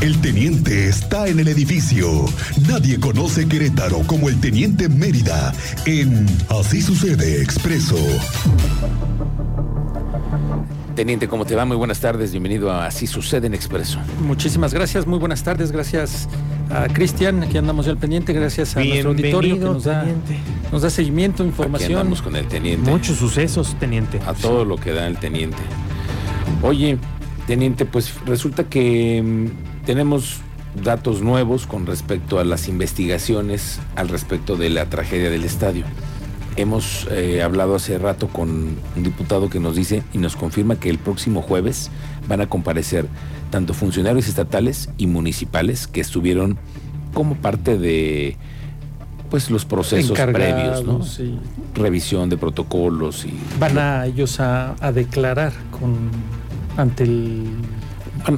El teniente está en el edificio. Nadie conoce Querétaro como el teniente Mérida en Así sucede expreso. Teniente, ¿cómo te va? Muy buenas tardes, bienvenido a Así sucede en Expreso. Muchísimas gracias, muy buenas tardes, gracias a Cristian, aquí andamos ya al pendiente, gracias a nuestro auditorio que nos da, nos da seguimiento, información. Aquí andamos con el teniente. Muchos sucesos, teniente. A todo lo que da el teniente. Oye, teniente, pues resulta que mm, tenemos datos nuevos con respecto a las investigaciones al respecto de la tragedia del estadio. Hemos eh, hablado hace rato con un diputado que nos dice y nos confirma que el próximo jueves van a comparecer tanto funcionarios estatales y municipales que estuvieron como parte de pues los procesos previos, ¿no? Revisión de protocolos y van a ellos a, a declarar con ante el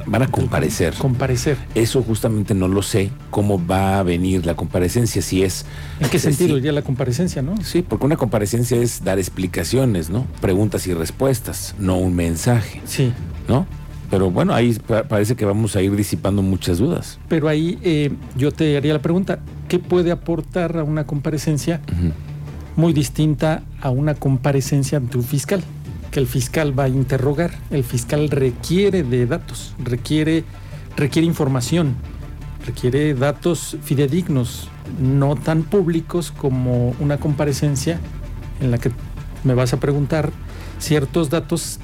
Van, a comparecer. Comparecer. Eso justamente no lo sé, cómo va a venir la comparecencia, si es... ¿En qué sentido iría la comparecencia, no? Sí, porque una comparecencia es dar explicaciones, ¿no? Preguntas y respuestas, no un mensaje. Sí. ¿No? Pero bueno, ahí parece que vamos a ir disipando muchas dudas. Pero ahí eh, yo te haría la pregunta, ¿qué puede aportar a una comparecencia muy distinta a una comparecencia ante un fiscal? Que el fiscal va a interrogar. El fiscal requiere de datos, requiere, requiere información, requiere datos fidedignos, no tan públicos como una comparecencia en la que me vas a preguntar ciertos datos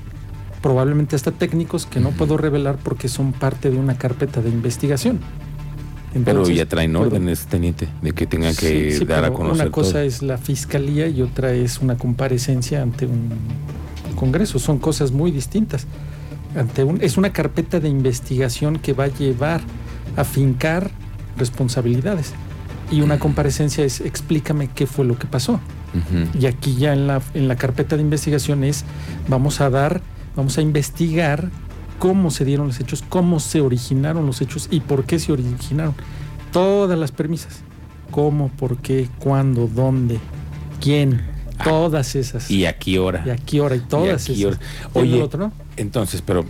probablemente hasta técnicos que no puedo revelar porque son parte de una carpeta de investigación. Pero ya traen órdenes, teniente, de que tengan que dar a conocer. Una cosa es la fiscalía y otra es una comparecencia ante un Congreso, son cosas muy distintas. Ante un, es una carpeta de investigación que va a llevar a fincar responsabilidades. Y una comparecencia es explícame qué fue lo que pasó. Y aquí ya en la, en la carpeta de investigación es vamos a dar, vamos a investigar cómo se dieron los hechos, cómo se originaron los hechos y por qué se originaron. Todas las premisas. ¿Cómo, por qué, cuándo, dónde, quién, Todas esas. ¿Y a qué hora? Y a qué hora y todas esas. Oye, otro? entonces, pero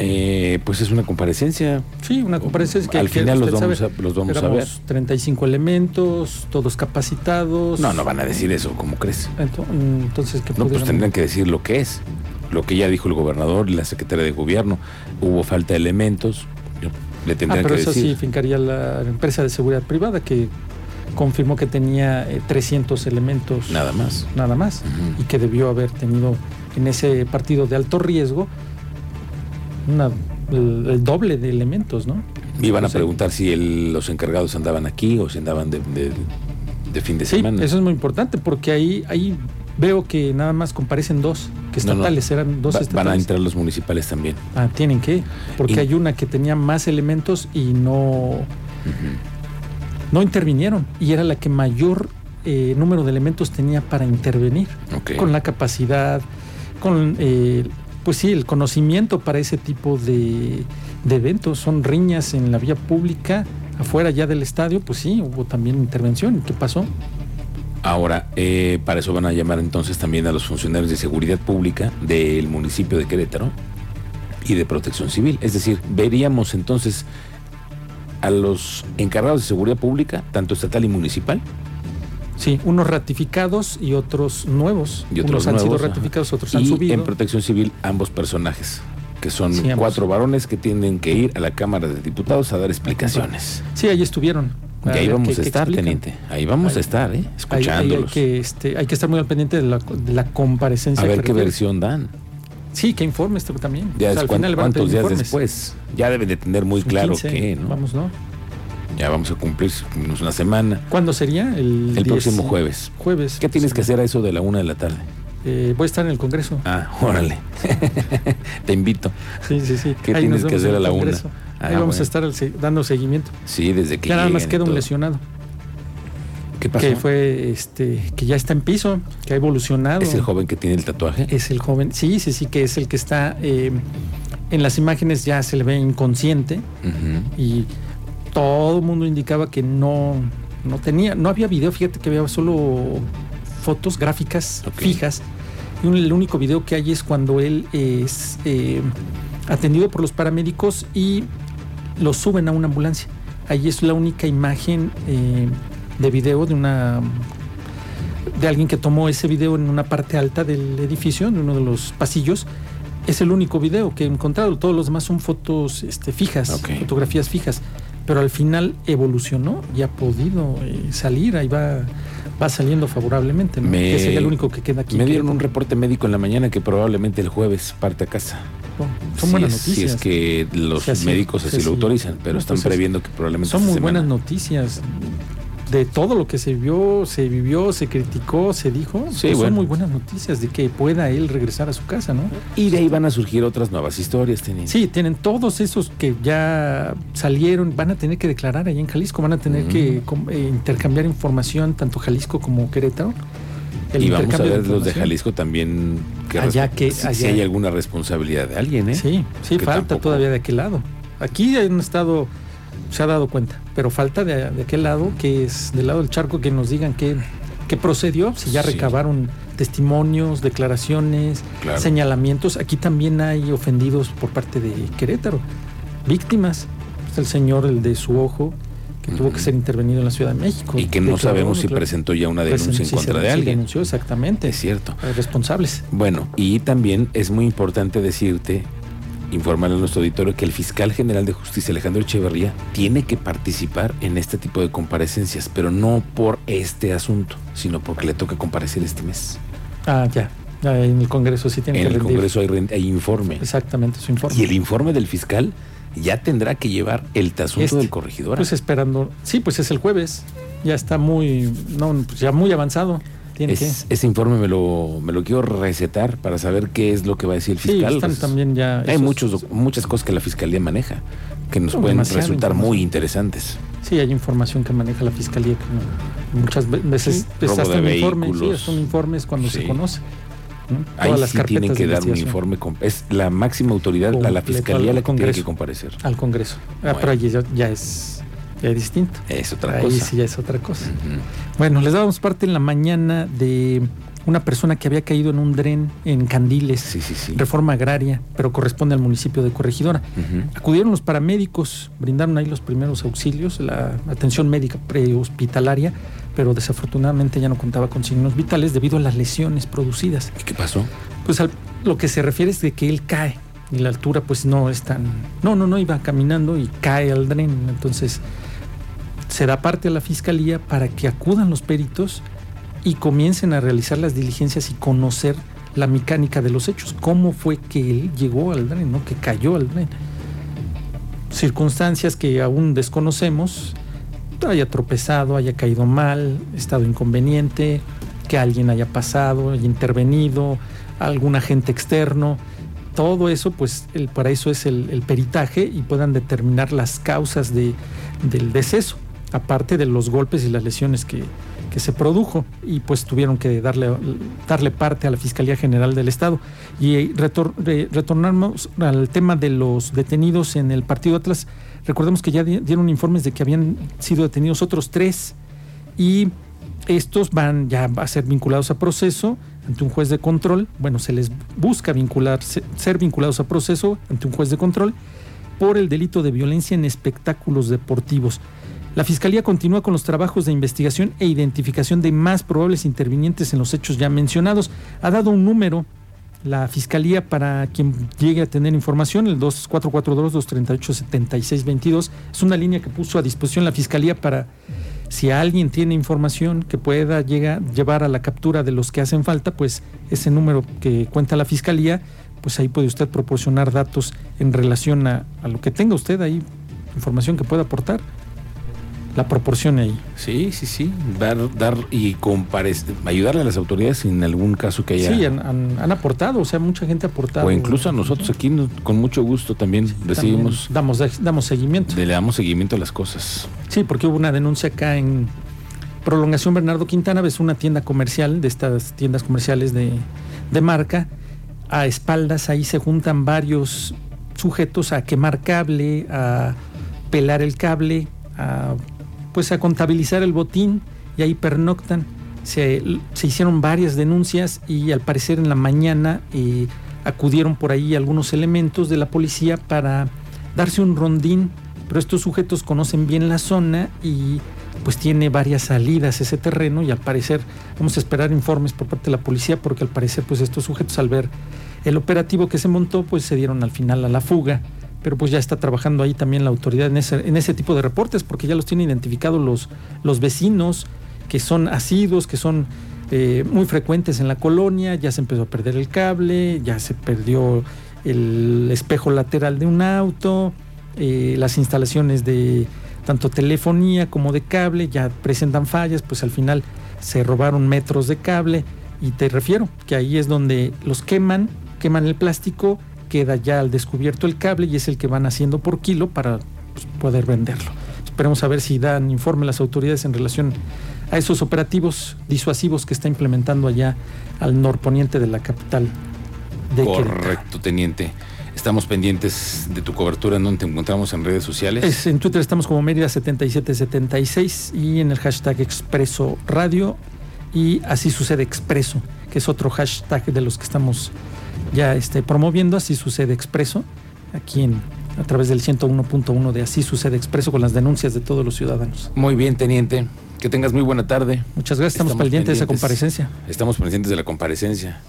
eh, pues es una comparecencia. Sí, una comparecencia que al final los vamos, a, los vamos a ver. 35 elementos, todos capacitados. No, no van a decir eso, ¿cómo crees? Entonces, ¿qué No, pues tendrán que decir lo que es. Lo que ya dijo el gobernador y la secretaria de gobierno. Hubo falta de elementos. Le tendrán ah, pero eso sí fincaría la empresa de seguridad privada que confirmó que tenía 300 eh, elementos. Nada más. Nada más. Y que debió haber tenido en ese partido de alto riesgo el, doble de elementos, ¿no? Iban a preguntar si los encargados andaban aquí o si andaban de, fin de semana. Eso es muy importante porque ahí, ahí veo que nada más comparecen dos, que estatales, eran dos estatales. Van a entrar los municipales también. Ah, tienen que, porque hay una que tenía más elementos y no no intervinieron y era la que mayor eh, número de elementos tenía para intervenir, con la capacidad, con eh, pues sí, el conocimiento para ese tipo de, eventos. Son riñas en la vía pública, afuera ya del estadio, pues sí, hubo también intervención. ¿Qué pasó? Ahora, eh, para eso van a llamar entonces también a los funcionarios de seguridad pública del municipio de Querétaro y de protección civil. Es decir, veríamos entonces a los encargados de seguridad pública, tanto estatal y municipal. Sí, unos ratificados y otros nuevos. Y otros unos han sido ratificados, otros han subido. En protección civil, ambos personajes, que son cuatro varones que tienen que ir a la Cámara de Diputados a dar explicaciones. Sí, ahí estuvieron. Y ahí vamos a estar, teniente. Ahí vamos a estar, ¿eh? escuchándolos. hay, que, este, hay que estar muy al pendiente de la, comparecencia. A ver qué versión dan. Sí, que informe esto también. Ya ¿Cuántos días después? Ya deben de tener muy claro que, ¿no? Vamos, ¿no? Ya vamos a cumplir una semana. ¿Cuándo sería? El, próximo jueves. Jueves. ¿Qué tienes que hacer a eso de la una de la tarde? Eh, voy a estar en el Congreso. Ah, órale. Te invito. Sí, sí, sí. ¿Qué tienes que hacer a la una? Ahí ah, vamos a estar dando seguimiento. Sí, desde que. Ya nada más queda un lesionado. Que fue, este, que ya está en piso, que ha evolucionado. ¿Es el joven que tiene el tatuaje? Es el joven, sí, sí, sí, que es el que está, eh, en las imágenes ya se le ve inconsciente y todo el mundo indicaba que no, no tenía, no había video, fíjate que había solo fotos gráficas fijas. Y el único video que hay es cuando él es eh, atendido por los paramédicos y lo suben a una ambulancia. Ahí es la única imagen eh, de video de una de alguien que tomó ese video en una parte alta del edificio, en uno de los pasillos. Es el único video que he encontrado. Todos los demás son fotos este, fijas, fotografías fijas. Pero al final evolucionó y ha podido eh, salir. Ahí va va saliendo favorablemente, ¿no? que sería el único que queda aquí. Me dieron un reporte médico en la mañana que probablemente el jueves parte a casa. son buenas noticias. Si es que los médicos así lo autorizan, pero están pues previendo que probablemente. Son muy buenas noticias de todo lo que se vio, se vivió, se criticó, se dijo, sí, pues son muy buenas noticias de que pueda él regresar a su casa, ¿no? Y de ahí van a surgir otras nuevas historias, tienen. Sí, tienen todos esos que ya salieron, van a tener que declarar ahí en Jalisco, van a tener que eh, intercambiar información, tanto Jalisco como Querétaro. y vamos a ver los de Jalisco también que, allá que si, hay alguna responsabilidad de alguien, ¿eh? Sí, sí, falta todavía de aquel lado. Aquí han estado se ha dado cuenta, pero falta de, de aquel lado, que es del lado del charco, que nos digan qué, qué procedió, si ya recabaron testimonios, declaraciones, señalamientos. Aquí también hay ofendidos por parte de Querétaro, víctimas. Está el señor, el de su ojo, que tuvo que ser intervenido en la Ciudad de México. Y que no sabemos si presentó ya una denuncia en contra de alguien. denunció, exactamente. Es cierto. responsables. Bueno, y también es muy importante decirte informar a nuestro auditorio que el fiscal general de justicia Alejandro Echeverría tiene que participar en este tipo de comparecencias, pero no por este asunto, sino porque le toca comparecer este mes. Ah, ya. En el Congreso sí tiene que rendir. En el Congreso hay, informe. Exactamente, su informe. Y el informe del fiscal ya tendrá que llevar el asunto este, del corregidor. Pues esperando. Sí, pues es el jueves. Ya está muy, no, pues ya muy avanzado ese informe me lo, me lo quiero recetar para saber qué es lo que va a decir el fiscal. Pues, también ya hay muchos, muchas cosas que la fiscalía maneja que nos pueden resultar muy interesantes. Sí, hay información que maneja la fiscalía que muchas veces es hasta un informe, sí, son informes cuando se conoce. Ahí las sí tienen que dar un informe. Es la máxima autoridad, la, la fiscalía la que tiene que comparecer. Al Congreso. Ah, pero allí ya es es distinto. Es otra Ahí cosa. sí ya es otra cosa. Bueno, les dábamos parte en la mañana de una persona que había caído en un dren en Candiles, reforma agraria, pero corresponde al municipio de Corregidora. Acudieron los paramédicos, brindaron ahí los primeros auxilios, la atención médica prehospitalaria, pero desafortunadamente ya no contaba con signos vitales debido a las lesiones producidas. ¿Y qué pasó? Pues lo que se refiere es de que él cae y la altura pues no es tan... No, no, no, iba caminando y cae al dren, entonces se da parte a la fiscalía para que acudan los peritos y comiencen a realizar las diligencias y conocer la mecánica de los hechos, cómo fue que él llegó al dren, que cayó al dren. Circunstancias que aún desconocemos, haya tropezado, haya caído mal, estado inconveniente, que alguien haya pasado, haya intervenido, algún agente externo. Todo eso, pues el, para eso es el, peritaje y puedan determinar las causas de, del deceso aparte de los golpes y las lesiones que, se produjo y pues tuvieron que darle, darle parte a la Fiscalía General del Estado. Y retornamos al tema de los detenidos en el Partido Atlas. Recordemos que ya dieron informes de que habían sido detenidos otros tres y estos van ya a ser vinculados a proceso ante un juez de control. Bueno, se les busca vincular, ser vinculados a proceso ante un juez de control por el delito de violencia en espectáculos deportivos. La Fiscalía continúa con los trabajos de investigación e identificación de más probables intervinientes en los hechos ya mencionados. Ha dado un número la Fiscalía para quien llegue a tener información, el 2442-238-7622. Es una línea que puso a disposición la Fiscalía para si alguien tiene información que pueda llegar, llevar a la captura de los que hacen falta, pues ese número que cuenta la Fiscalía, pues ahí puede usted proporcionar datos en relación a, a lo que tenga usted ahí, información que pueda aportar la proporción ahí. Sí, sí, sí. Dar, dar y comparecer, ayudarle a las autoridades en algún caso que haya. Sí, han, aportado, o sea, mucha gente ha aportado. O incluso a nosotros aquí, con mucho gusto también recibimos. damos, damos seguimiento. Le damos seguimiento a las cosas. Sí, porque hubo una denuncia acá en Prolongación Bernardo Quintana, ves una tienda comercial, de estas tiendas comerciales de, de marca. A espaldas ahí se juntan varios sujetos a quemar cable, a pelar el cable, a pues a contabilizar el botín y ahí pernoctan. Se, hicieron varias denuncias y al parecer en la mañana eh, acudieron por ahí algunos elementos de la policía para darse un rondín, pero estos sujetos conocen bien la zona y pues tiene varias salidas ese terreno y al parecer vamos a esperar informes por parte de la policía porque al parecer pues estos sujetos al ver el operativo que se montó pues se dieron al final a la fuga pero pues ya está trabajando ahí también la autoridad en ese, en ese tipo de reportes porque ya los tienen identificados los, los vecinos que son asidos, que son eh, muy frecuentes en la colonia, ya se empezó a perder el cable, ya se perdió el espejo lateral de un auto, eh, las instalaciones de tanto telefonía como de cable ya presentan fallas, pues al final se robaron metros de cable y te refiero que ahí es donde los queman, queman el plástico, queda ya al descubierto el cable y es el que van haciendo por kilo para pues, poder venderlo. Esperemos a ver si dan informe las autoridades en relación a esos operativos disuasivos que está implementando allá al norponiente de la capital de Correcto, teniente. Estamos pendientes de tu cobertura, ¿en donde te encontramos en redes sociales? en Twitter estamos como Mérida7776 y en el hashtag Expreso Radio y así sucede Expreso, que es otro hashtag de los que estamos ya este, promoviendo, así sucede Expreso, aquí en, a través del 101.1 de Así sucede Expreso con las denuncias de todos los ciudadanos. Muy bien, teniente. Que tengas muy buena tarde. Muchas gracias, estamos, pendientes de esa comparecencia. Estamos pendientes de la comparecencia.